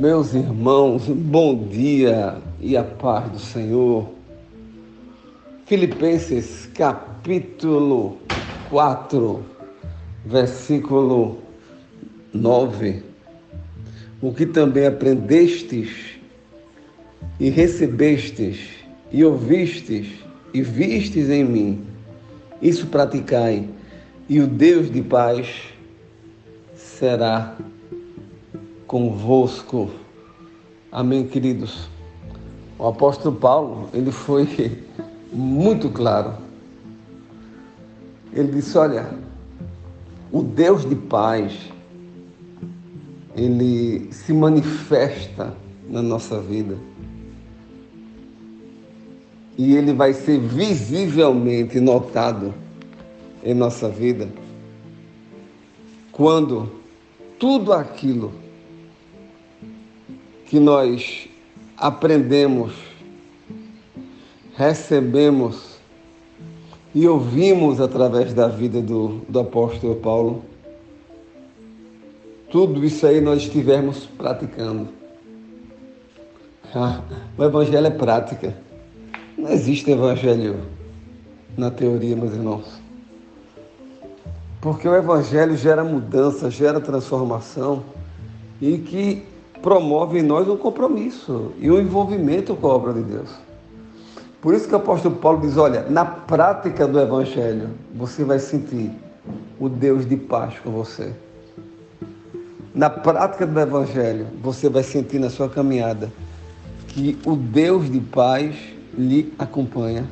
Meus irmãos, bom dia e a paz do Senhor. Filipenses capítulo 4, versículo 9. O que também aprendestes e recebestes e ouvistes e vistes em mim, isso praticai, e o Deus de paz será convosco. Amém, queridos. O apóstolo Paulo, ele foi muito claro. Ele disse: Olha, o Deus de paz, ele se manifesta na nossa vida. E ele vai ser visivelmente notado em nossa vida quando tudo aquilo que nós aprendemos, recebemos e ouvimos através da vida do, do apóstolo Paulo, tudo isso aí nós estivermos praticando. Ah, o evangelho é prática. Não existe evangelho na teoria, meus irmãos. Porque o evangelho gera mudança, gera transformação e que promove em nós um compromisso e um envolvimento com a obra de Deus. Por isso que o apóstolo Paulo diz: olha, na prática do Evangelho, você vai sentir o Deus de paz com você. Na prática do Evangelho, você vai sentir na sua caminhada que o Deus de paz lhe acompanha.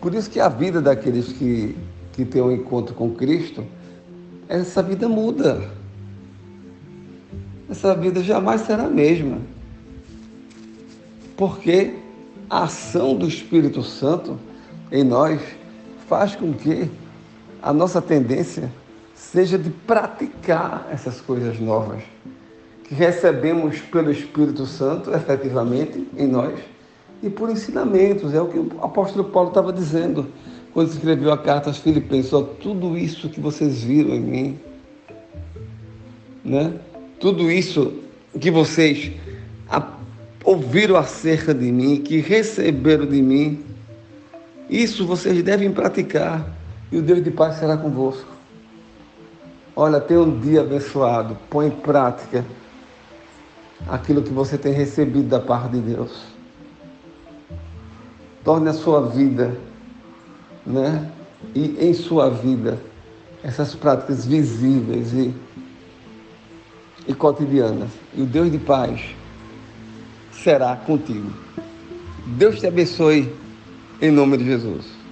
Por isso que a vida daqueles que, que têm um encontro com Cristo, essa vida muda essa vida jamais será a mesma. Porque a ação do Espírito Santo em nós faz com que a nossa tendência seja de praticar essas coisas novas que recebemos pelo Espírito Santo efetivamente em nós e por ensinamentos. É o que o apóstolo Paulo estava dizendo quando escreveu a carta aos Filipenses: tudo isso que vocês viram em mim, né? Tudo isso que vocês ouviram acerca de mim, que receberam de mim, isso vocês devem praticar e o Deus de paz será convosco. Olha, tenha um dia abençoado, põe em prática aquilo que você tem recebido da parte de Deus. Torne a sua vida, né? E em sua vida, essas práticas visíveis e e cotidianas. E o Deus de paz será contigo. Deus te abençoe em nome de Jesus.